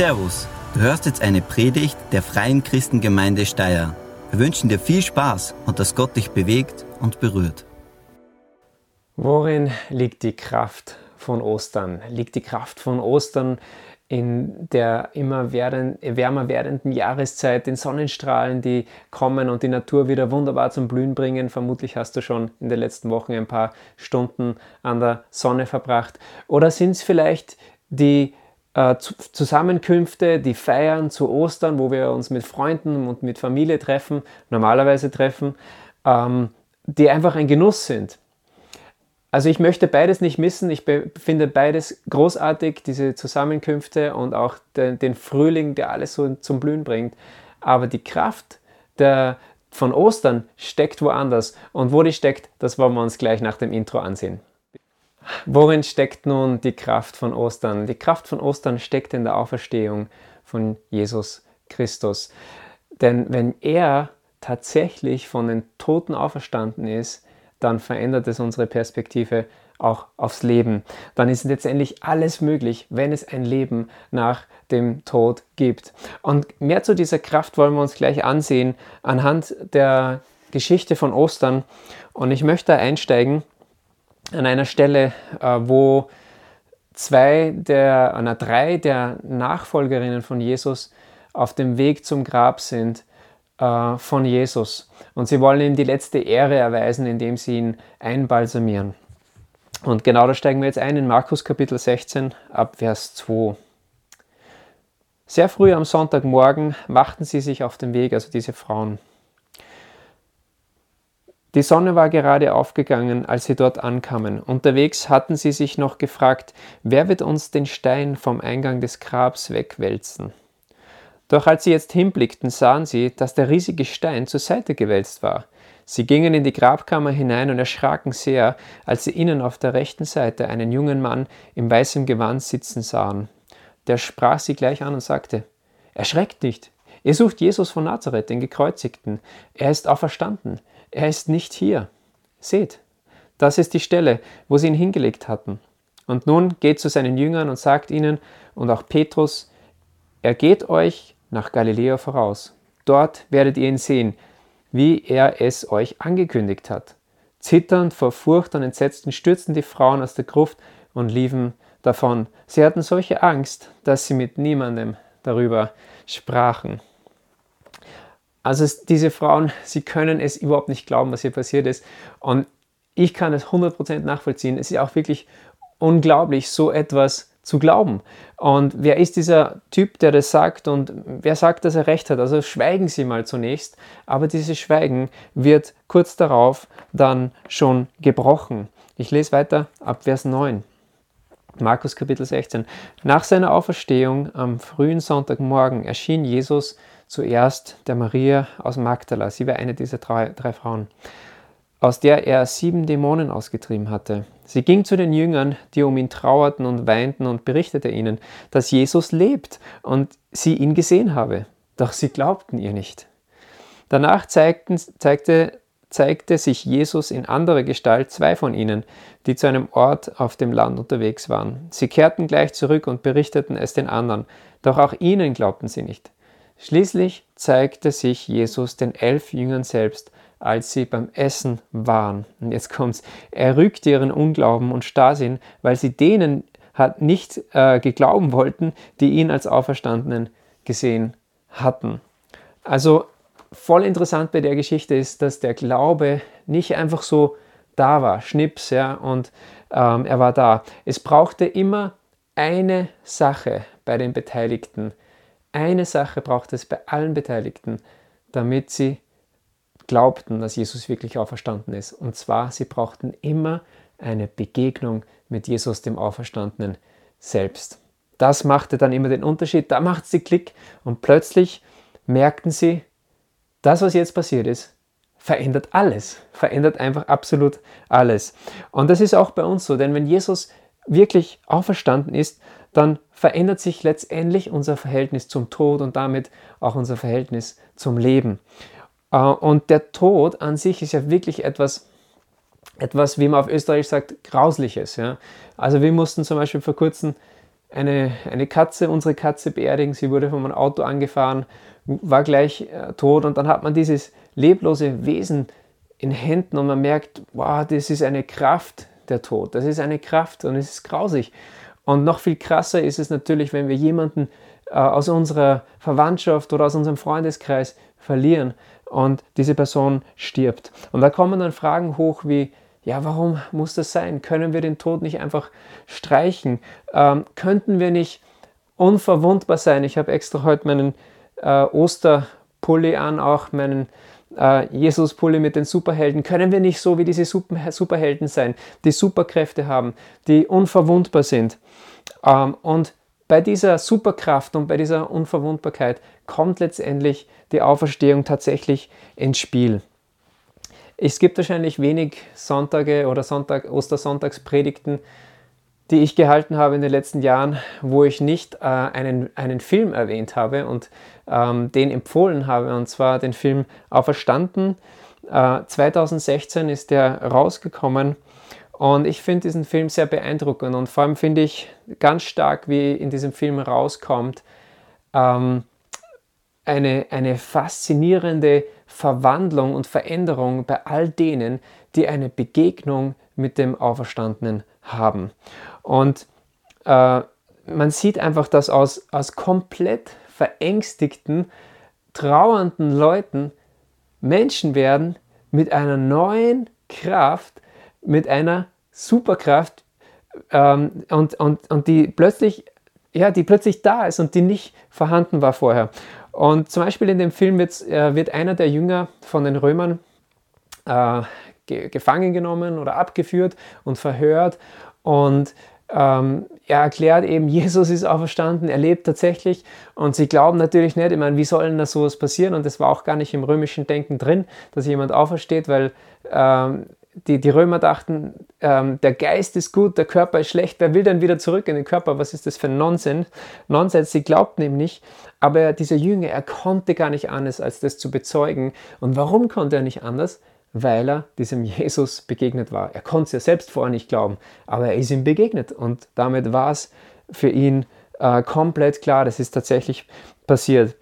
Servus, du hörst jetzt eine Predigt der Freien Christengemeinde Steyr. Wir wünschen dir viel Spaß und dass Gott dich bewegt und berührt. Worin liegt die Kraft von Ostern? Liegt die Kraft von Ostern in der immer wärmer werdenden Jahreszeit, den Sonnenstrahlen, die kommen und die Natur wieder wunderbar zum Blühen bringen. Vermutlich hast du schon in den letzten Wochen ein paar Stunden an der Sonne verbracht. Oder sind es vielleicht die äh, Zusammenkünfte, die Feiern zu Ostern, wo wir uns mit Freunden und mit Familie treffen, normalerweise treffen, ähm, die einfach ein Genuss sind. Also ich möchte beides nicht missen. Ich finde beides großartig, diese Zusammenkünfte und auch den, den, Frühling, der alles so zum Blühen bringt. Aber die Kraft der, von Ostern steckt woanders. Und wo die steckt, das wollen wir uns gleich nach dem Intro ansehen. Worin steckt nun die Kraft von Ostern? Die Kraft von Ostern steckt in der Auferstehung von Jesus Christus. Denn wenn er tatsächlich von den Toten auferstanden ist, dann verändert es unsere Perspektive auch aufs Leben. Dann ist letztendlich alles möglich, wenn es ein Leben nach dem Tod gibt. Und mehr zu dieser Kraft wollen wir uns gleich ansehen anhand der Geschichte von Ostern. Und ich möchte einsteigen an einer Stelle, äh, wo zwei der, na, drei der Nachfolgerinnen von Jesus auf dem Weg zum Grab sind äh, von Jesus. Und sie wollen ihm die letzte Ehre erweisen, indem sie ihn einbalsamieren. Und genau da steigen wir jetzt ein in Markus Kapitel 16 ab Vers 2. Sehr früh am Sonntagmorgen machten sie sich auf den Weg, also diese Frauen. Die Sonne war gerade aufgegangen, als sie dort ankamen. Unterwegs hatten sie sich noch gefragt, wer wird uns den Stein vom Eingang des Grabs wegwälzen? Doch als sie jetzt hinblickten, sahen sie, dass der riesige Stein zur Seite gewälzt war. Sie gingen in die Grabkammer hinein und erschraken sehr, als sie innen auf der rechten Seite einen jungen Mann im weißen Gewand sitzen sahen. Der sprach sie gleich an und sagte, Erschreckt nicht, ihr sucht Jesus von Nazareth, den Gekreuzigten. Er ist auferstanden, er ist nicht hier. Seht, das ist die Stelle, wo sie ihn hingelegt hatten. Und nun geht zu seinen Jüngern und sagt ihnen, und auch Petrus, er geht euch nach Galiläa voraus. Dort werdet ihr ihn sehen, wie er es euch angekündigt hat. Zitternd vor Furcht und Entsetzen stürzten die Frauen aus der Gruft und liefen davon. Sie hatten solche Angst, dass sie mit niemandem darüber sprachen. Also diese Frauen, sie können es überhaupt nicht glauben, was hier passiert ist. Und ich kann es 100% nachvollziehen. Es ist auch wirklich unglaublich, so etwas zu glauben. Und wer ist dieser Typ, der das sagt und wer sagt, dass er recht hat? Also schweigen Sie mal zunächst, aber dieses Schweigen wird kurz darauf dann schon gebrochen. Ich lese weiter ab Vers 9. Markus Kapitel 16. Nach seiner Auferstehung am frühen Sonntagmorgen erschien Jesus zuerst der Maria aus Magdala. Sie war eine dieser drei, drei Frauen aus der er sieben Dämonen ausgetrieben hatte. Sie ging zu den Jüngern, die um ihn trauerten und weinten und berichtete ihnen, dass Jesus lebt und sie ihn gesehen habe. Doch sie glaubten ihr nicht. Danach zeigten, zeigte, zeigte sich Jesus in anderer Gestalt zwei von ihnen, die zu einem Ort auf dem Land unterwegs waren. Sie kehrten gleich zurück und berichteten es den anderen, doch auch ihnen glaubten sie nicht. Schließlich zeigte sich Jesus den elf Jüngern selbst als sie beim Essen waren. Und jetzt kommt's. Er rügte ihren Unglauben und Starrsinn, weil sie denen hat nicht äh, geglauben wollten, die ihn als Auferstandenen gesehen hatten. Also voll interessant bei der Geschichte ist, dass der Glaube nicht einfach so da war, Schnips, ja, und ähm, er war da. Es brauchte immer eine Sache bei den Beteiligten. Eine Sache braucht es bei allen Beteiligten, damit sie glaubten, dass Jesus wirklich auferstanden ist. Und zwar, sie brauchten immer eine Begegnung mit Jesus, dem Auferstandenen selbst. Das machte dann immer den Unterschied. Da macht sie Klick und plötzlich merkten sie, das, was jetzt passiert ist, verändert alles, verändert einfach absolut alles. Und das ist auch bei uns so, denn wenn Jesus wirklich auferstanden ist, dann verändert sich letztendlich unser Verhältnis zum Tod und damit auch unser Verhältnis zum Leben. Äh, und der Tod an sich ist ja wirklich etwas, etwas, wie man auf Österreich sagt, Grausliches. Ja? Also wir mussten zum Beispiel vor kurzem eine, eine Katze, unsere Katze beerdigen. Sie wurde von einem Auto angefahren, war gleich äh, tot und dann hat man dieses leblose Wesen in Händen und man merkt, wow, das ist eine Kraft, der Tod. Das ist eine Kraft und es ist grausig. Und noch viel krasser ist es natürlich, wenn wir jemanden äh, aus unserer Verwandtschaft oder aus unserem Freundeskreis verlieren und diese Person stirbt. Und da kommen dann Fragen hoch wie, ja, warum muss das sein? Können wir den Tod nicht einfach streichen? Ähm, könnten wir nicht unverwundbar sein? Ich habe extra heute meinen äh, Osterpulli an, auch meinen äh, Jesus-Pulli mit den Superhelden. Können wir nicht so wie diese Super Superhelden sein, die Superkräfte haben, die unverwundbar sind? Ähm, und bei dieser Superkraft und bei dieser Unverwundbarkeit kommt letztendlich die Auferstehung tatsächlich ins Spiel. Es gibt wahrscheinlich wenig Sonntage oder Sonntag, Ostersonntagspredigten, die ich gehalten habe in den letzten Jahren, wo ich nicht äh, einen, einen Film erwähnt habe und ähm, den empfohlen habe, und zwar den Film Auferstanden. Äh, 2016 ist der rausgekommen und ich finde diesen Film sehr beeindruckend und vor allem finde ich ganz stark, wie in diesem Film rauskommt, ähm, eine, eine faszinierende Verwandlung und Veränderung bei all denen, die eine Begegnung mit dem Auferstandenen haben. Und äh, man sieht einfach, dass aus, aus komplett verängstigten, trauernden Leuten Menschen werden mit einer neuen Kraft, mit einer Superkraft ähm, und, und, und die plötzlich ja, die plötzlich da ist und die nicht vorhanden war vorher. Und zum Beispiel in dem Film wird, äh, wird einer der Jünger von den Römern äh, ge gefangen genommen oder abgeführt und verhört. Und ähm, er erklärt eben, Jesus ist auferstanden, er lebt tatsächlich und sie glauben natürlich nicht, ich meine, wie soll denn da sowas passieren? Und das war auch gar nicht im römischen Denken drin, dass jemand aufersteht, weil ähm, die, die Römer dachten, ähm, der Geist ist gut, der Körper ist schlecht, wer will denn wieder zurück in den Körper? Was ist das für ein Nonsens? Nonsens, sie glaubten ihm nicht, aber dieser Jünger, er konnte gar nicht anders, als das zu bezeugen. Und warum konnte er nicht anders? weil er diesem Jesus begegnet war. Er konnte es ja selbst vorher nicht glauben, aber er ist ihm begegnet und damit war es für ihn äh, komplett klar, das ist tatsächlich passiert.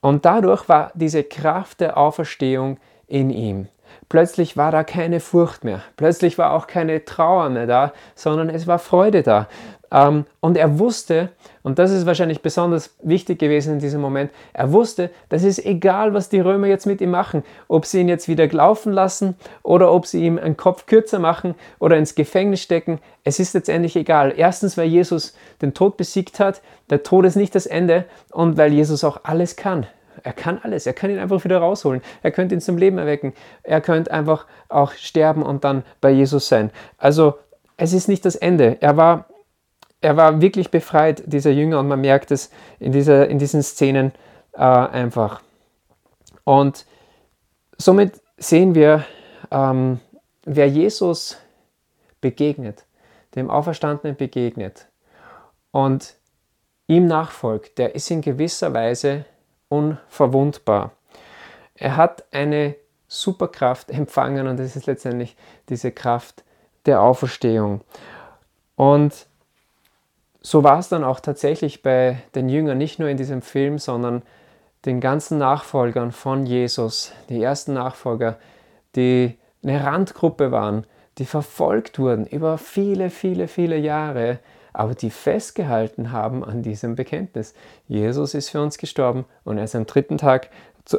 Und dadurch war diese Kraft der Auferstehung in ihm. Plötzlich war da keine Furcht mehr, plötzlich war auch keine Trauer mehr da, sondern es war Freude da. Ähm, und er wusste, und das ist wahrscheinlich besonders wichtig gewesen in diesem Moment, er wusste, das ist egal, was die Römer jetzt mit ihm machen, ob sie ihn jetzt wieder laufen lassen oder ob sie ihm einen Kopf kürzer machen oder ins Gefängnis stecken, es ist letztendlich egal. Erstens, weil Jesus den Tod besiegt hat, der Tod ist nicht das Ende und weil Jesus auch alles kann. Er kann alles. Er kann ihn einfach wieder rausholen. Er könnte ihn zum Leben erwecken. Er könnte einfach auch sterben und dann bei Jesus sein. Also es ist nicht das Ende. Er war er war wirklich befreit, dieser Jünger, und man merkt es in, dieser, in diesen Szenen äh, einfach. Und somit sehen wir, ähm, wer Jesus begegnet, dem Auferstandenen begegnet und ihm nachfolgt, der ist in gewisser Weise unverwundbar. Er hat eine Superkraft empfangen und das ist letztendlich diese Kraft der Auferstehung. Und so war es dann auch tatsächlich bei den Jüngern, nicht nur in diesem Film, sondern den ganzen Nachfolgern von Jesus, die ersten Nachfolger, die eine Randgruppe waren, die verfolgt wurden über viele, viele, viele Jahre, aber die festgehalten haben an diesem Bekenntnis. Jesus ist für uns gestorben und er ist am dritten Tag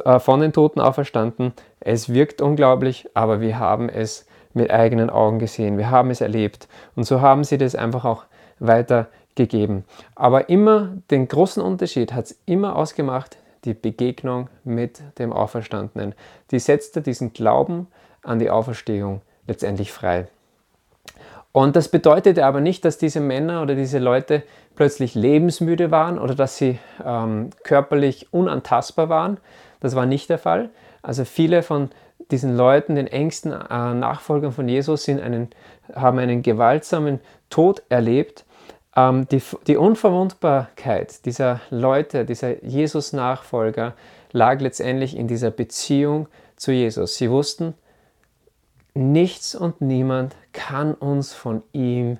äh, von den Toten auferstanden. Es wirkt unglaublich, aber wir haben es mit eigenen Augen gesehen, wir haben es erlebt. Und so haben sie das einfach auch weiter gegeben. Aber immer den großen Unterschied hat es immer ausgemacht, die Begegnung mit dem Auferstandenen. Die setzte diesen Glauben an die Auferstehung letztendlich frei. Und das bedeutete aber nicht, dass diese Männer oder diese Leute plötzlich lebensmüde waren oder dass sie ähm, körperlich unantastbar waren. Das war nicht der Fall. Also viele von diesen Leuten, den engsten äh, Nachfolgern von Jesus, einen, haben einen gewaltsamen Tod erlebt ähm, die, die Unverwundbarkeit dieser Leute, dieser Jesus-Nachfolger, lag letztendlich in dieser Beziehung zu Jesus. Sie wussten, nichts und niemand kann uns von ihm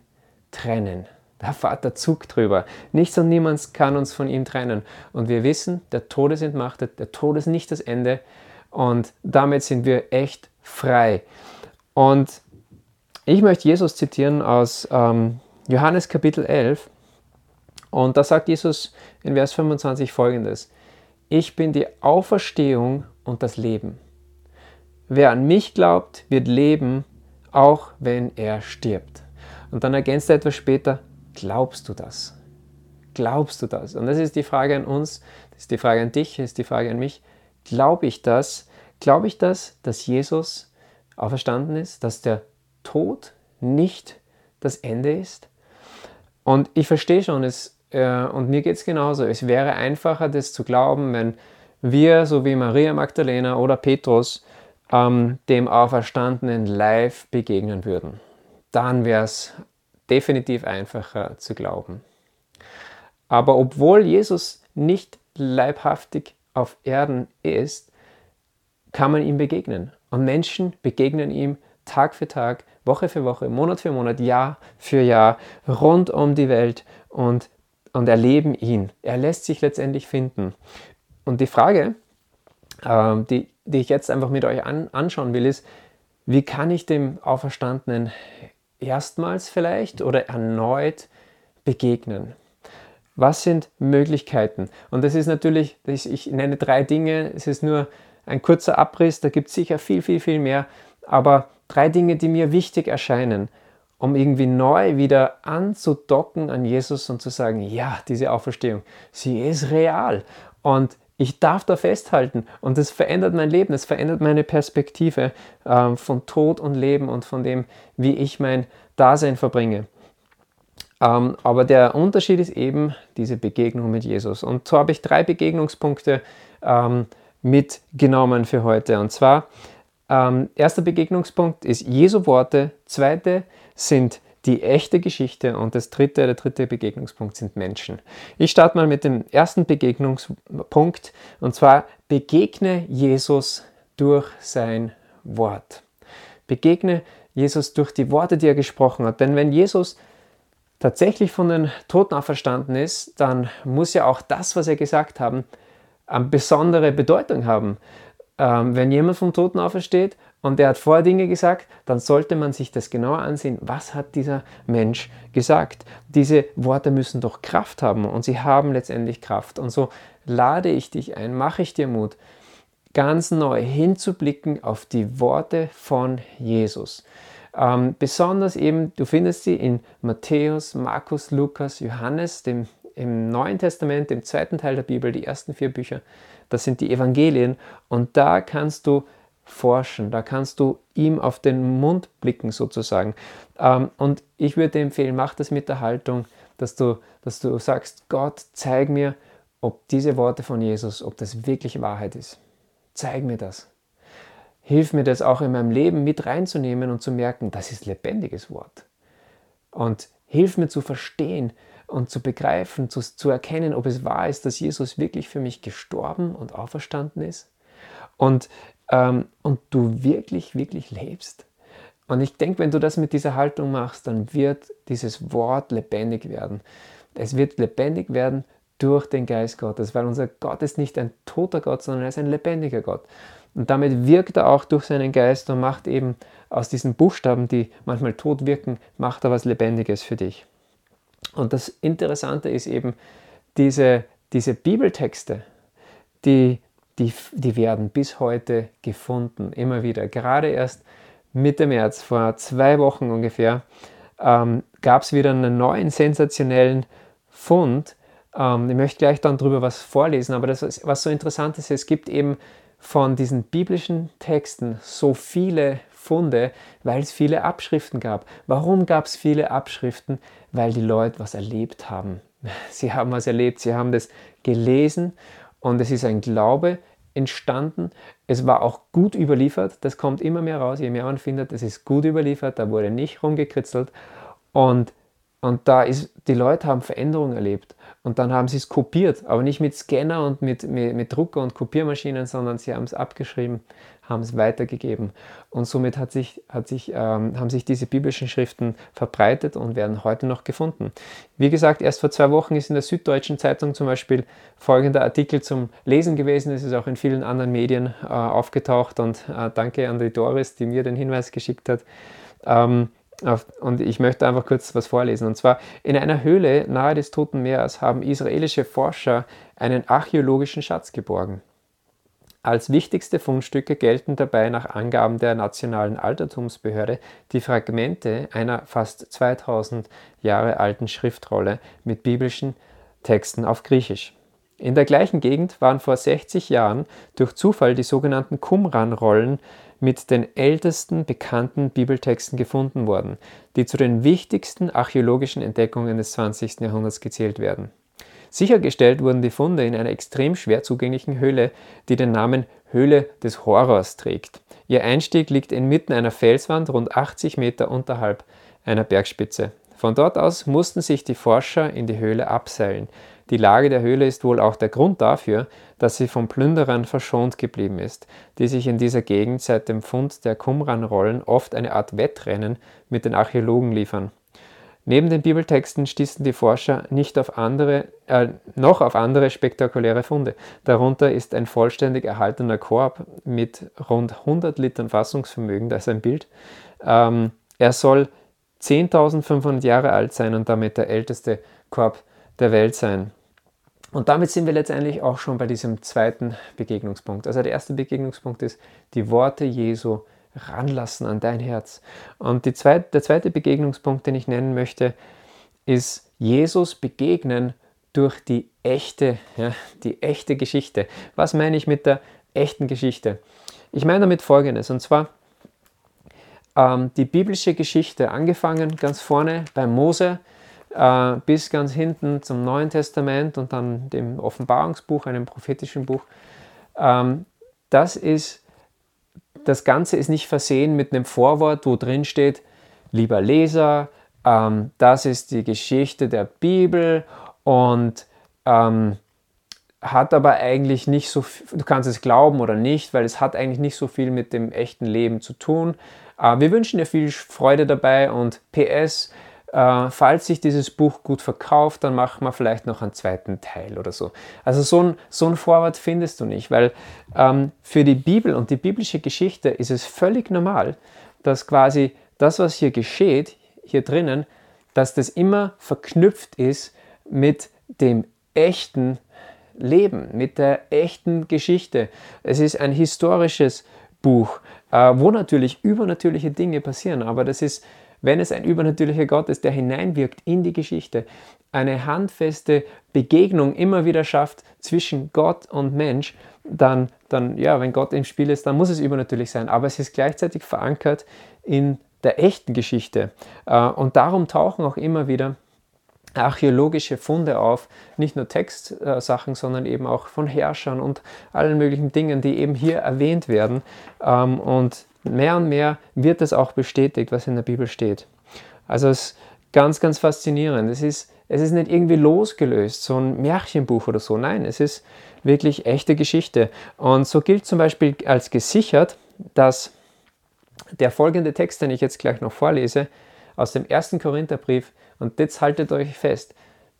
trennen. Der Vater zuckt drüber. Nichts und niemand kann uns von ihm trennen. Und wir wissen, der Tod ist entmachtet, der Tod ist nicht das Ende. Und damit sind wir echt frei. Und ich möchte Jesus zitieren aus ähm, Johannes Kapitel 11. Und da sagt Jesus in Vers 25 folgendes. Ich bin die Auferstehung und das Leben. Wer an mich glaubt, wird leben, auch wenn er stirbt. Und dann ergänzt er etwas später, glaubst du das? Glaubst du das? Und das ist die Frage an uns, das ist die Frage an dich, das ist die Frage an mich. Glaube ich das? Glaube ich das, dass Jesus auferstanden ist, dass der Tod nicht das Ende ist? Und ich verstehe schon, es äh, und mir geht es genauso. Es wäre einfacher, das zu glauben, wenn wir, so wie Maria Magdalena oder Petrus, ähm, dem Auferstandenen live begegnen würden. Dann wäre es definitiv einfacher zu glauben. Aber obwohl Jesus nicht leibhaftig auf Erden ist, kann man ihm begegnen. Und Menschen begegnen ihm Tag für Tag, Woche für Woche, Monat für Monat, Jahr für Jahr, rund um die Welt. Und und erleben ihn. Er lässt sich letztendlich finden. Und die Frage, äh, die, die ich jetzt einfach mit euch an, anschauen will, ist, wie kann ich dem Auferstandenen erstmals vielleicht oder erneut begegnen? Was sind Möglichkeiten? Und das ist natürlich, ich nenne drei Dinge, es ist nur ein kurzer Abriss, da gibt es sicher viel, viel, viel mehr, aber drei Dinge, die mir wichtig erscheinen um irgendwie neu wieder anzudocken an Jesus und zu sagen, ja, diese Auferstehung, sie ist real und ich darf da festhalten und es verändert mein Leben, es verändert meine Perspektive äh, von Tod und Leben und von dem, wie ich mein Dasein verbringe. Ähm, aber der Unterschied ist eben diese Begegnung mit Jesus. Und so habe ich drei Begegnungspunkte ähm, mitgenommen für heute. Und zwar, ähm, erster Begegnungspunkt ist Jesu Worte, zweite sind die echte Geschichte und das dritte, der dritte Begegnungspunkt sind Menschen. Ich starte mal mit dem ersten Begegnungspunkt und zwar begegne Jesus durch sein Wort. Begegne Jesus durch die Worte, die er gesprochen hat. Denn wenn Jesus tatsächlich von den Toten auferstanden ist, dann muss ja auch das, was er gesagt hat, eine besondere Bedeutung haben. Ähm, wenn jemand vom Toten aufersteht und er hat vorher Dinge gesagt, dann sollte man sich das genauer ansehen. Was hat dieser Mensch gesagt? Diese Worte müssen doch Kraft haben und sie haben letztendlich Kraft. Und so lade ich dich ein, mache ich dir Mut, ganz neu hinzublicken auf die Worte von Jesus. Ähm, besonders eben, du findest sie in Matthäus, Markus, Lukas, Johannes, dem, im Neuen Testament, dem zweiten Teil der Bibel, die ersten vier Bücher. Das sind die Evangelien. Und da kannst du forschen. Da kannst du ihm auf den Mund blicken sozusagen. Ähm, und ich würde empfehlen, mach das mit der Haltung, dass du, dass du sagst, Gott, zeig mir, ob diese Worte von Jesus, ob das wirklich Wahrheit ist. Zeig mir das. Hilf mir das auch in meinem Leben mit reinzunehmen und zu merken, das ist lebendiges Wort. Und hilf mir zu verstehen und zu begreifen, zu, zu erkennen, ob es wahr ist, dass Jesus wirklich für mich gestorben und auferstanden ist. Und ähm, und du wirklich, wirklich lebst. Und ich denke, wenn du das mit dieser Haltung machst, dann wird dieses Wort lebendig werden. Es wird lebendig werden durch den Geist Gottes, weil unser Gott ist nicht ein toter Gott, sondern er ist ein lebendiger Gott. Und damit wirkt er auch durch seinen Geist und macht eben aus diesen Buchstaben, die manchmal tot wirken, macht er was Lebendiges für dich. Und das Interessante ist eben, diese, diese Bibeltexte, die die, die werden bis heute gefunden, immer wieder. Gerade erst Mitte März, vor zwei Wochen ungefähr, ähm, gab es wieder einen neuen sensationellen Fund. Ähm, ich möchte gleich dann darüber was vorlesen, aber das, was so interessant ist, es gibt eben von diesen biblischen Texten so viele Funde, weil es viele Abschriften gab. Warum gab es viele Abschriften? Weil die Leute was erlebt haben. Sie haben was erlebt, sie haben das gelesen und es ist ein Glaube entstanden. Es war auch gut überliefert, das kommt immer mehr raus, je mehr man findet, es ist gut überliefert, da wurde nicht rumgekritzelt und, Und da ist, die Leute haben Veränderungen erlebt. Und dann haben sie es kopiert, aber nicht mit Scanner und mit, mit, mit Drucker und Kopiermaschinen, sondern sie haben es abgeschrieben, haben es weitergegeben. Und somit hat sich, hat sich, ähm, haben sich diese biblischen Schriften verbreitet und werden heute noch gefunden. Wie gesagt, erst vor zwei Wochen ist in der Süddeutschen Zeitung zum Beispiel folgender Artikel zum Lesen gewesen. Es ist auch in vielen anderen Medien äh, aufgetaucht und äh, danke an die Doris, die mir den Hinweis geschickt hat. Ähm, und ich möchte einfach kurz was vorlesen. Und zwar, in einer Höhle nahe des Toten Meeres haben israelische Forscher einen archäologischen Schatz geborgen. Als wichtigste Fundstücke gelten dabei nach Angaben der Nationalen Altertumsbehörde die Fragmente einer fast 2000 Jahre alten Schriftrolle mit biblischen Texten auf Griechisch. In der gleichen Gegend waren vor 60 Jahren durch Zufall die sogenannten Qumran-Rollen mit den ältesten bekannten Bibeltexten gefunden worden, die zu den wichtigsten archäologischen Entdeckungen des 20. Jahrhunderts gezählt werden. Sichergestellt wurden die Funde in einer extrem schwer zugänglichen Höhle, die den Namen Höhle des Horrors trägt. Ihr Einstieg liegt inmitten einer Felswand rund 80 Meter unterhalb einer Bergspitze. Von dort aus mussten sich die Forscher in die Höhle abseilen. Die Lage der Höhle ist wohl auch der Grund dafür, dass sie von Plünderern verschont geblieben ist, die sich in dieser Gegend seit dem Fund der Qumran-Rollen oft eine Art Wettrennen mit den Archäologen liefern. Neben den Bibeltexten stießen die Forscher nicht auf andere, äh, noch auf andere spektakuläre Funde. Darunter ist ein vollständig erhaltener Korb mit rund 100 Litern Fassungsvermögen, das ist ein Bild. Ähm, er soll 10.500 Jahre alt sein und damit der älteste Korb der Welt sein. Und damit sind wir letztendlich auch schon bei diesem zweiten Begegnungspunkt. Also der erste Begegnungspunkt ist die Worte Jesu ranlassen an dein Herz. Und zweite, der zweite Begegnungspunkt, den ich nennen möchte, ist Jesus begegnen durch die echte, ja, die echte Geschichte. Was meine ich mit der echten Geschichte? Ich meine damit Folgendes, und zwar ähm, die biblische Geschichte, angefangen ganz vorne bei Mose, äh, bis ganz hinten zum Neuen Testament und dann dem Offenbarungsbuch, einem prophetischen Buch. Ähm, das ist, das Ganze ist nicht versehen mit einem Vorwort, wo drin steht, lieber Leser, ähm, das ist die Geschichte der Bibel und ähm, hat aber eigentlich nicht so, viel, du kannst es glauben oder nicht, weil es hat eigentlich nicht so viel mit dem echten Leben zu tun. Äh, wir wünschen dir viel Freude dabei und PS, äh, falls sich dieses Buch gut verkauft, dann machen wir vielleicht noch einen zweiten Teil oder so. Also so ein, so ein Vorwort findest du nicht, weil ähm, für die Bibel und die biblische Geschichte ist es völlig normal, dass quasi das, was hier geschieht, hier drinnen, dass das immer verknüpft ist mit dem echten Leben, mit der echten Geschichte. Es ist ein historisches Buch, äh, wo natürlich übernatürliche Dinge passieren, aber das ist wenn es ein übernatürlicher Gott ist, der hineinwirkt in die Geschichte, eine handfeste Begegnung immer wieder schafft zwischen Gott und Mensch, dann, dann, ja, wenn Gott im Spiel ist, dann muss es übernatürlich sein. Aber es ist gleichzeitig verankert in der echten Geschichte. Äh, und darum tauchen auch immer wieder archäologische Funde auf, nicht nur Textsachen, sondern eben auch von Herrschern und allen möglichen Dingen, die eben hier erwähnt werden. Ähm, und mehr und mehr wird es auch bestätigt, was in der Bibel steht. Also es ist ganz, ganz faszinierend. Es ist, es ist nicht irgendwie losgelöst, so ein Märchenbuch oder so. Nein, es ist wirklich echte Geschichte. Und so gilt zum Beispiel als gesichert, dass der folgende Text, den ich jetzt gleich noch vorlese, aus dem ersten Korintherbrief, und jetzt haltet euch fest,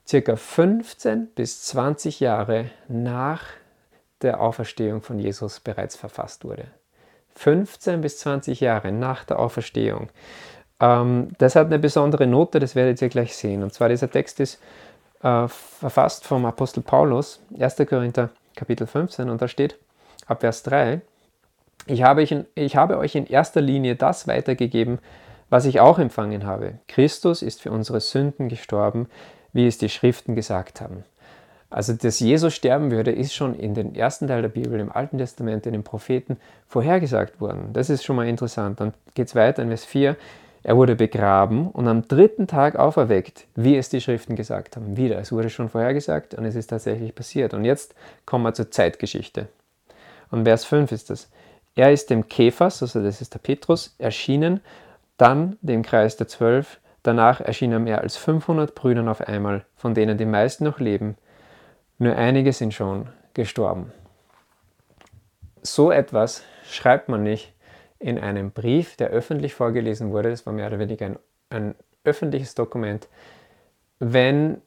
circa 15 bis 20 Jahre nach der Auferstehung von Jesus bereits verfasst wurde. 15 bis 20 Jahre nach der Auferstehung. Ähm, das hat eine besondere Note, das werdet ihr gleich sehen. Und zwar dieser Text ist äh, verfasst vom Apostel Paulus, 1. Korinther Kapitel 15, und da steht ab Vers 3, ich habe, ich, ich habe euch in erster Linie das weitergegeben, was ich auch empfangen habe. Christus ist für unsere Sünden gestorben, wie es die Schriften gesagt haben. Also, dass Jesus sterben würde, ist schon in den ersten Teil der Bibel, im Alten Testament, in den Propheten vorhergesagt worden. Das ist schon mal interessant. Dann geht es weiter in Vers 4. Er wurde begraben und am dritten Tag auferweckt, wie es die Schriften gesagt haben. Wieder, es wurde schon vorhergesagt und es ist tatsächlich passiert. Und jetzt kommen wir zur Zeitgeschichte. Und Vers 5 ist das. Er ist dem Kephas, also das ist der Petrus, erschienen, dann dem Kreis der Zwölf, Danach erschien er mehr als 500 Brüdern auf einmal, von denen die meisten noch leben. Nur einige sind schon gestorben. So etwas schreibt man nicht in einem Brief, der öffentlich vorgelesen wurde. Das war mehr oder weniger ein, ein öffentliches Dokument. Wenn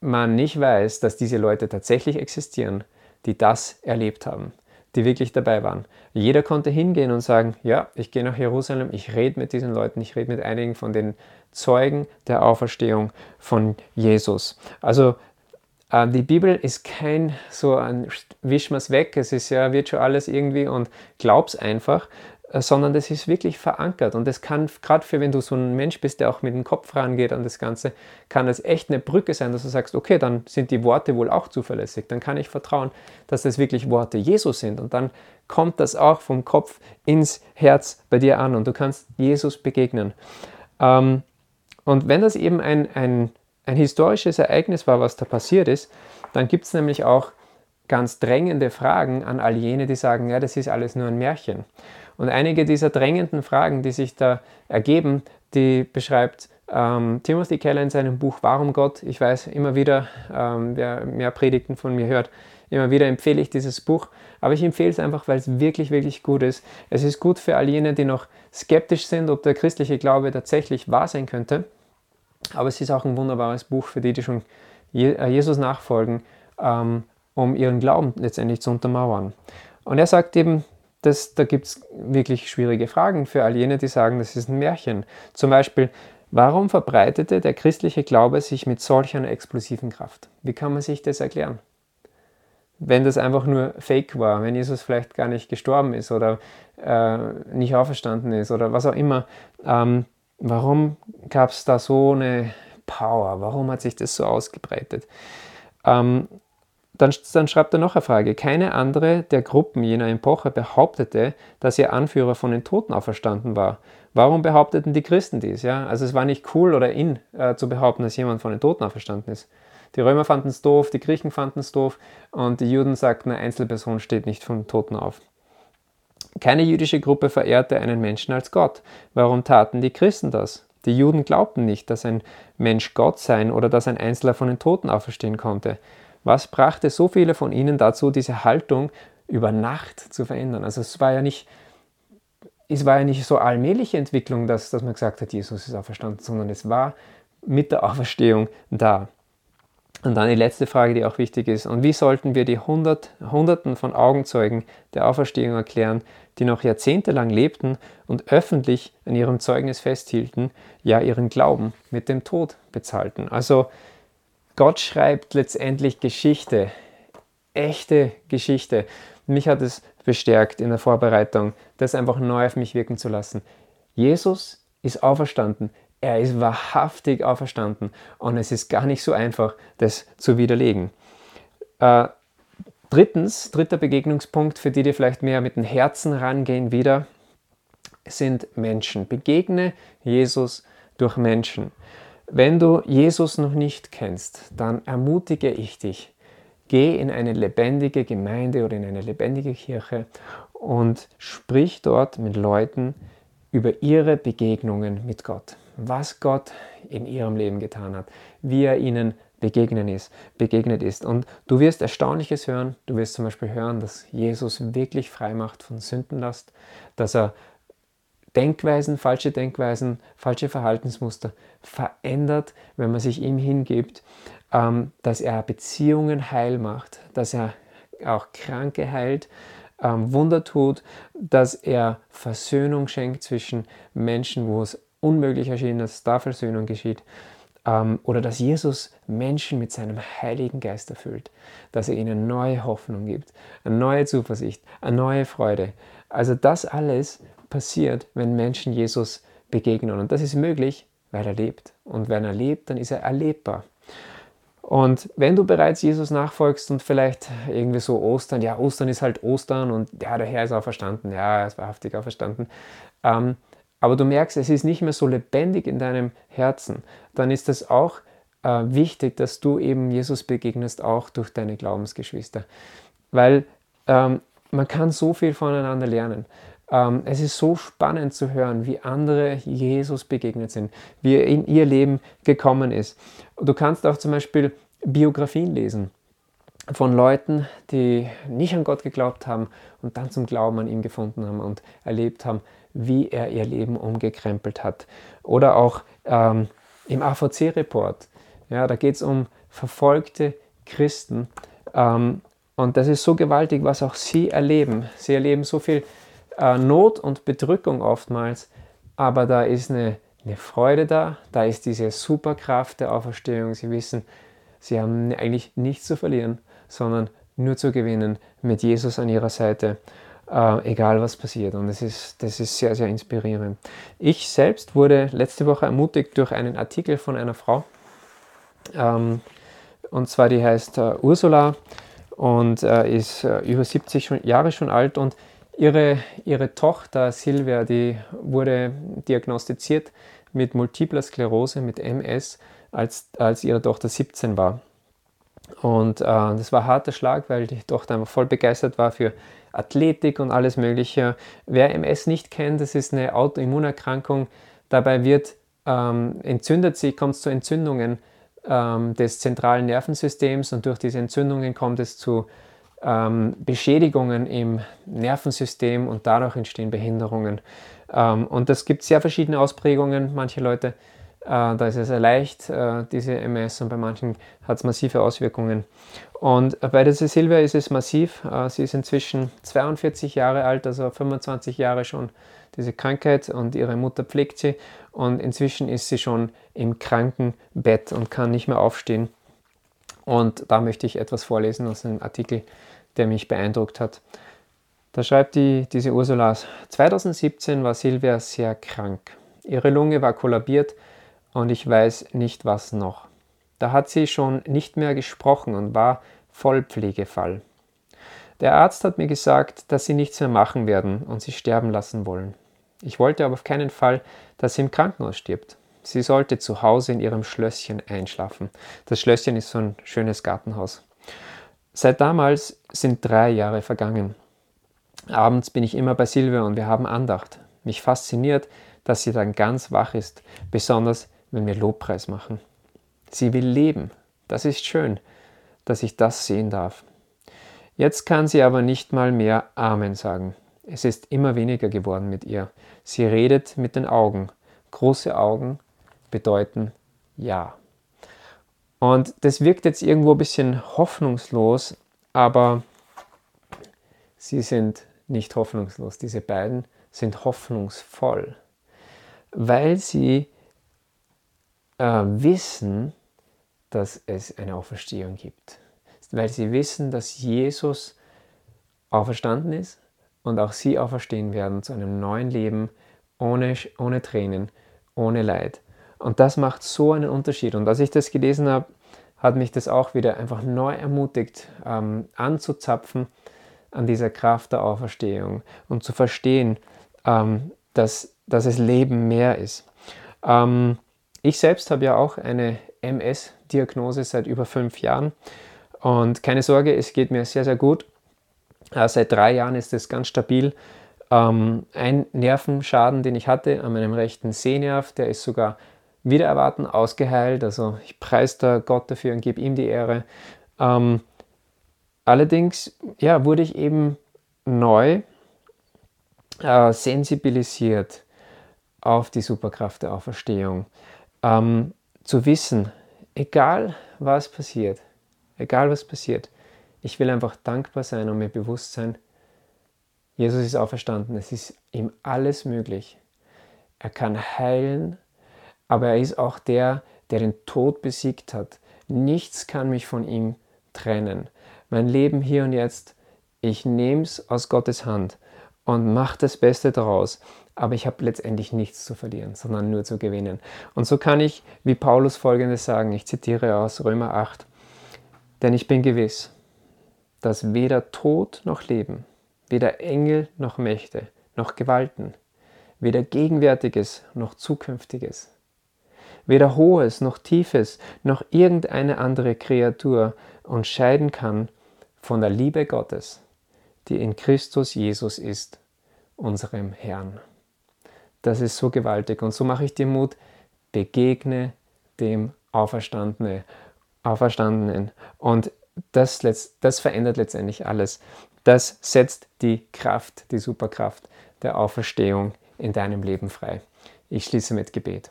man nicht weiß, dass diese Leute tatsächlich existieren, die das erlebt haben, die wirklich dabei waren. Jeder konnte hingehen und sagen, ja, ich gehe nach Jerusalem, ich rede mit diesen Leuten, ich rede mit einigen von den Zeugen der Auferstehung von Jesus. Also die Bibel ist kein so ein Wischmas weg, es ist ja, wird schon alles irgendwie und glaub's einfach, äh, sondern das ist wirklich verankert. Und das kann, gerade für wenn du so ein Mensch bist, der auch mit dem Kopf rangeht an das Ganze, kann es echt eine Brücke sein, dass du sagst, okay, dann sind die Worte wohl auch zuverlässig. Dann kann ich vertrauen, dass das wirklich Worte Jesus sind. Und dann kommt das auch vom Kopf ins Herz bei dir an und du kannst Jesus begegnen. Ähm, und wenn das eben ein, ein, ein historisches Ereignis war, was da passiert ist, dann gibt es nämlich auch ganz drängende Fragen an all jene, die sagen, ja, das ist alles nur ein Märchen. Und einige dieser drängenden Fragen, die sich da ergeben, die beschreibt ähm, Timothy Keller in seinem Buch Warum Gott. Ich weiß immer wieder, ähm, wer mehr Predigten von mir hört, immer wieder empfehle ich dieses Buch. Aber ich empfehle es einfach, weil es wirklich, wirklich gut ist. Es ist gut für all jene, die noch skeptisch sind, ob der christliche Glaube tatsächlich wahr sein könnte. Aber es ist auch ein wunderbares Buch für die, die schon äh, Jesus nachfolgen, ähm, um ihren Glauben letztendlich zu untermauern. Und er sagt eben, das, da gibt es wirklich schwierige Fragen für all jene, die sagen, das ist ein Märchen. Zum Beispiel, warum verbreitete der christliche Glaube sich mit solch einer explosiven Kraft? Wie kann man sich das erklären? Wenn das einfach nur Fake war, wenn Jesus vielleicht gar nicht gestorben ist oder äh, nicht auferstanden ist oder was auch immer, ähm, warum gab es da so eine Power? Warum hat sich das so ausgebreitet? Ähm, dann, dann, schreibt er noch eine Frage. Keine andere der Gruppen jener Epoche behauptete, dass ihr Anführer von den Toten auferstanden war. Warum behaupteten die Christen dies? Ja? Also es war nicht cool oder in äh, zu behaupten, dass jemand von den Toten auferstanden ist. Die Römer fanden es doof, die Griechen fanden es doof und die Juden sagten, eine Einzelperson steht nicht von Toten auf. Keine jüdische Gruppe verehrte einen Menschen als Gott. Warum taten die Christen das? Die Juden glaubten nicht, dass ein Mensch Gott sein oder dass ein Einzelner von den Toten auferstehen konnte. Was brachte so viele von ihnen dazu, diese Haltung über Nacht zu verändern? Also es war ja nicht, es war ja nicht so allmähliche Entwicklung, dass, dass man gesagt hat, Jesus ist auferstanden, sondern es war mit der Auferstehung da. Und dann die letzte Frage, die auch wichtig ist. Und wie sollten wir die Hundert, Hunderten von Augenzeugen der Auferstehung erklären, die noch jahrzehntelang lebten und öffentlich an ihrem Zeugnis festhielten, ja ihren Glauben mit dem Tod bezahlten? Also Gott schreibt letztendlich Geschichte, echte Geschichte. Mich hat es bestärkt in der Vorbereitung, das einfach neu auf mich wirken zu lassen. Jesus ist auferstanden. Er ist wahrhaftig auferstanden und es ist gar nicht so einfach, das zu widerlegen. Äh, drittens, dritter Begegnungspunkt, für die, die vielleicht mehr mit dem Herzen rangehen wieder, sind Menschen. Begegne Jesus durch Menschen. Wenn du Jesus noch nicht kennst, dann ermutige ich dich, geh in eine lebendige Gemeinde oder in eine lebendige Kirche und sprich dort mit Leuten über ihre Begegnungen mit Gott, was Gott in ihrem Leben getan hat, wie er ihnen begegnen ist, begegnet ist. Und du wirst Erstaunliches hören. Du wirst zum Beispiel hören, dass Jesus wirklich frei macht von Sündenlast, dass er Denkweisen, falsche Denkweisen, falsche Verhaltensmuster verändert, wenn man sich ihm hingibt, ähm, dass er Beziehungen heil macht, dass er auch Kranke heilt, ähm, Wunder tut, dass er Versöhnung schenkt zwischen Menschen, wo es unmöglich erschien, dass da Versöhnung geschieht. Ähm, oder dass Jesus Menschen mit seinem Heiligen Geist erfüllt, dass er ihnen neue Hoffnung gibt, eine neue Zuversicht, eine neue Freude. Also das alles passiert, wenn Menschen Jesus begegnen. Und das ist möglich, weil er lebt. Und wenn er lebt, dann ist er erlebbar. Und wenn du bereits Jesus nachfolgst und vielleicht irgendwie so Ostern, ja, Ostern ist halt Ostern und ja, der Herr ist auch verstanden, ja, er ist wahrhaftig auch verstanden, ähm, aber du merkst, es ist nicht mehr so lebendig in deinem Herzen, dann ist es auch äh, wichtig, dass du eben Jesus begegnest, auch durch deine Glaubensgeschwister. Weil ähm, man kann so viel voneinander lernen. Ähm, es ist so spannend zu hören, wie andere Jesus begegnet sind, wie er in ihr Leben gekommen ist. Du kannst auch zum Beispiel Biografien lesen von Leuten, die nicht an Gott geglaubt haben und dann zum Glauben an ihn gefunden haben und erlebt haben, wie er ihr Leben umgekrempelt hat. Oder auch ähm, im AVC-Report, ja, da geht es um verfolgte Christen. Ähm, und das ist so gewaltig, was auch sie erleben. Sie erleben so viel äh, Not und Bedrückung oftmals, aber da ist eine, eine Freude da, da ist diese Superkraft der Auferstehung. Sie wissen, sie haben eigentlich nichts zu verlieren, sondern nur zu gewinnen mit Jesus an ihrer Seite, äh, egal was passiert. Und das ist, das ist sehr, sehr inspirierend. Ich selbst wurde letzte Woche ermutigt durch einen Artikel von einer Frau, ähm, und zwar die heißt äh, Ursula und äh, ist äh, über 70 schon, Jahre schon alt und ihre, ihre Tochter Silvia, die wurde diagnostiziert mit multipler Sklerose, mit MS, als, als ihre Tochter 17 war. Und äh, das war ein harter Schlag, weil die Tochter einfach voll begeistert war für Athletik und alles Mögliche. Wer MS nicht kennt, das ist eine Autoimmunerkrankung. Dabei wird ähm, entzündet sie, kommt es zu Entzündungen ähm, des zentralen Nervensystems und durch diese Entzündungen kommt es zu ähm, Beschädigungen im Nervensystem und dadurch entstehen Behinderungen. Ähm, und das gibt sehr verschiedene Ausprägungen. Manche Leute, da ist es sehr leicht, äh, diese MS, und bei manchen hat es massive Auswirkungen. Und bei der Silvia ist es massiv. Äh, sie ist inzwischen 42 Jahre alt, also 25 Jahre schon diese Krankheit und ihre Mutter pflegt sie und inzwischen ist sie schon im Krankenbett und kann nicht mehr aufstehen. Und da möchte ich etwas vorlesen aus einem Artikel, der mich beeindruckt hat. Da schreibt die, diese Ursula, 2017 war Silvia sehr krank. Ihre Lunge war kollabiert und ich weiß nicht was noch. Da hat sie schon nicht mehr gesprochen und war Vollpflegefall. Der Arzt hat mir gesagt, dass sie nichts mehr machen werden und sie sterben lassen wollen. Ich wollte aber auf keinen Fall, dass sie im Krankenhaus stirbt. Sie sollte zu Hause in ihrem Schlösschen einschlafen. Das Schlösschen ist so ein schönes Gartenhaus. Seit damals sind drei Jahre vergangen. Abends bin ich immer bei Silvia und wir haben Andacht. Mich fasziniert, dass sie dann ganz wach ist, besonders wenn wir Lobpreis machen. Sie will leben. Das ist schön, dass ich das sehen darf. Jetzt kann sie aber nicht mal mehr Amen sagen. Es ist immer weniger geworden mit ihr. Sie redet mit den Augen. Große Augen bedeuten Ja. Und das wirkt jetzt irgendwo ein bisschen hoffnungslos, aber sie sind nicht hoffnungslos. Diese beiden sind hoffnungsvoll, weil sie äh, wissen, dass es eine Auferstehung gibt. Weil sie wissen, dass Jesus auferstanden ist und auch sie auferstehen werden zu einem neuen Leben ohne, ohne Tränen, ohne Leid. Und das macht so einen Unterschied. Und als ich das gelesen habe, hat mich das auch wieder einfach neu ermutigt, ähm, anzuzapfen an dieser Kraft der Auferstehung und zu verstehen, ähm, dass, dass es Leben mehr ist. Ähm, ich selbst habe ja auch eine MS-Diagnose seit über fünf Jahren und keine Sorge, es geht mir sehr, sehr gut. Äh, seit drei Jahren ist es ganz stabil. Ähm, ein Nervenschaden, den ich hatte an meinem rechten Sehnerv, der ist sogar wieder erwarten ausgeheilt. Also ich preise da Gott dafür und gebe ihm die Ehre. Ähm, allerdings ja, wurde ich eben neu äh, sensibilisiert auf die Superkraft der Auferstehung. Ähm, zu wissen, egal was passiert, egal was passiert, ich will einfach dankbar sein und mir bewusst sein, Jesus ist auferstanden, es ist ihm alles möglich. Er kann heilen, aber er ist auch der, der den Tod besiegt hat. Nichts kann mich von ihm trennen. Mein Leben hier und jetzt, ich nehme es aus Gottes Hand und mache das Beste daraus. Aber ich habe letztendlich nichts zu verlieren, sondern nur zu gewinnen. Und so kann ich, wie Paulus folgendes sagen, ich zitiere aus Römer 8, denn ich bin gewiss, dass weder Tod noch Leben, weder Engel noch Mächte, noch Gewalten, weder Gegenwärtiges noch Zukünftiges, weder Hohes noch Tiefes noch irgendeine andere Kreatur uns scheiden kann von der Liebe Gottes, die in Christus Jesus ist, unserem Herrn. Das ist so gewaltig. Und so mache ich dir Mut, begegne dem Auferstandene, Auferstandenen. Und das, das verändert letztendlich alles. Das setzt die Kraft, die Superkraft der Auferstehung in deinem Leben frei. Ich schließe mit Gebet.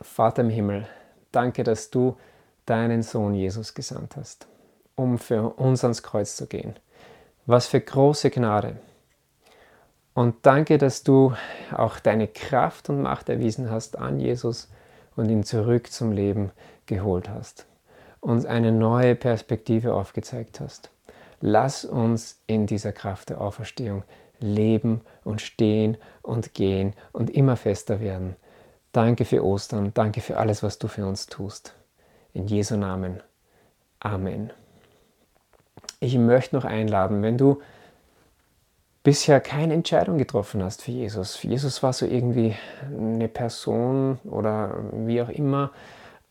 Vater im Himmel, danke, dass du deinen Sohn Jesus gesandt hast, um für uns ans Kreuz zu gehen. Was für große Gnade. Und danke, dass du auch deine Kraft und Macht erwiesen hast an Jesus und ihn zurück zum Leben geholt hast. Uns eine neue Perspektive aufgezeigt hast. Lass uns in dieser Kraft der Auferstehung leben und stehen und gehen und immer fester werden. Danke für Ostern, danke für alles, was du für uns tust. In Jesu Namen. Amen. Ich möchte noch einladen, wenn du bisher keine Entscheidung getroffen hast für Jesus. Jesus war so irgendwie eine Person oder wie auch immer,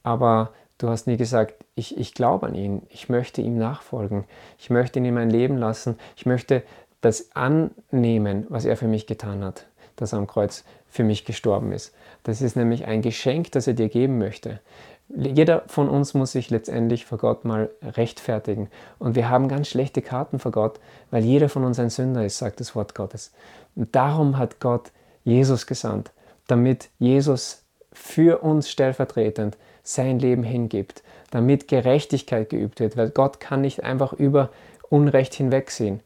aber du hast nie gesagt, ich, ich glaube an ihn, ich möchte ihm nachfolgen, ich möchte ihn in mein Leben lassen, ich möchte das annehmen, was er für mich getan hat, dass er am Kreuz für mich gestorben ist. Das ist nämlich ein Geschenk, das er dir geben möchte. Jeder von uns muss sich letztendlich vor Gott mal rechtfertigen. Und wir haben ganz schlechte Karten vor Gott, weil jeder von uns ein Sünder ist, sagt das Wort Gottes. Und darum hat Gott Jesus gesandt, damit Jesus für uns stellvertretend sein Leben hingibt, damit Gerechtigkeit geübt wird, weil Gott kann nicht einfach über Unrecht hinwegsehen.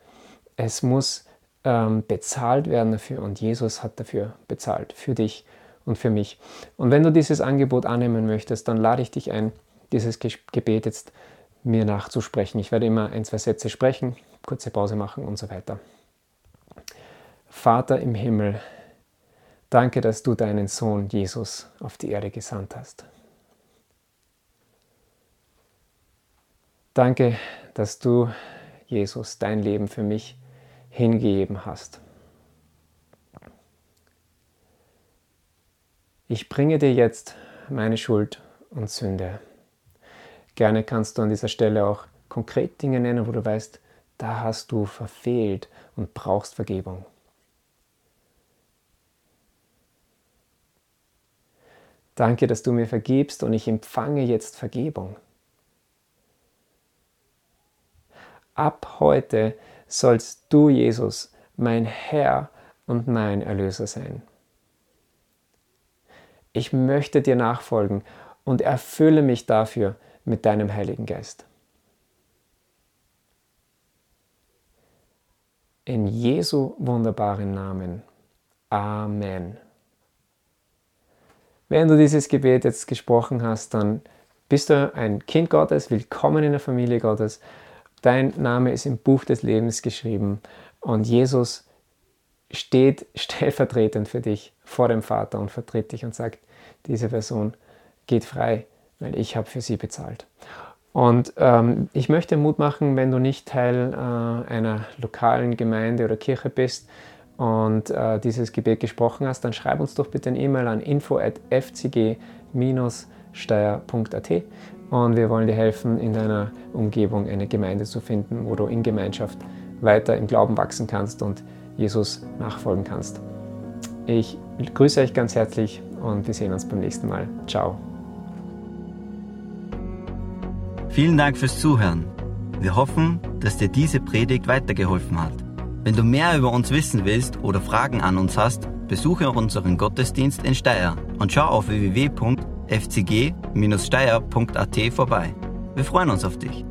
Es muss ähm, bezahlt werden dafür und Jesus hat dafür bezahlt, für dich und für mich. Und wenn du dieses Angebot annehmen möchtest, dann lade ich dich ein, dieses Gebet jetzt mir nachzusprechen. Ich werde immer ein, zwei Sätze sprechen, kurze Pause machen und so weiter. Vater im Himmel, danke, dass du deinen Sohn Jesus auf die Erde gesandt hast. Danke, dass du, Jesus, dein Leben für mich hingegeben hast. Ich bringe dir jetzt meine Schuld und Sünde. Gerne kannst du an dieser Stelle auch konkret Dinge nennen, wo du weißt, da hast du verfehlt und brauchst Vergebung. Danke, dass du mir vergibst und ich empfange jetzt Vergebung. Ab heute sollst du, Jesus, mein Herr und mein Erlöser sein ich möchte dir nachfolgen und erfülle mich dafür mit deinem Heiligen Geist. In Jesu wunderbaren Namen. Amen. Wenn du dieses Gebet jetzt gesprochen hast, dann bist du ein Kind Gottes, willkommen in der Familie Gottes. Dein Name ist im Buch des Lebens geschrieben und Jesus steht stellvertretend für dich vor dem Vater und vertritt dich und sagt, diese Person geht frei, weil ich habe für sie bezahlt. Und ähm, ich möchte Mut machen, wenn du nicht Teil äh, einer lokalen Gemeinde oder Kirche bist und äh, dieses Gebet gesprochen hast, dann schreib uns doch bitte eine E-Mail an info.fcg-steier.at und wir wollen dir helfen, in deiner Umgebung eine Gemeinde zu finden, wo du in Gemeinschaft weiter im Glauben wachsen kannst und Jesus nachfolgen kannst. Ich grüße euch ganz herzlich und wir sehen uns beim nächsten Mal. Ciao. Vielen Dank fürs Zuhören. Wir hoffen, dass dir diese Predigt weitergeholfen hat. Wenn du mehr über uns wissen willst oder Fragen an uns hast, besuche unseren Gottesdienst in Steyr und schau auf www.fcg-steyr.at vorbei. Wir freuen uns auf dich.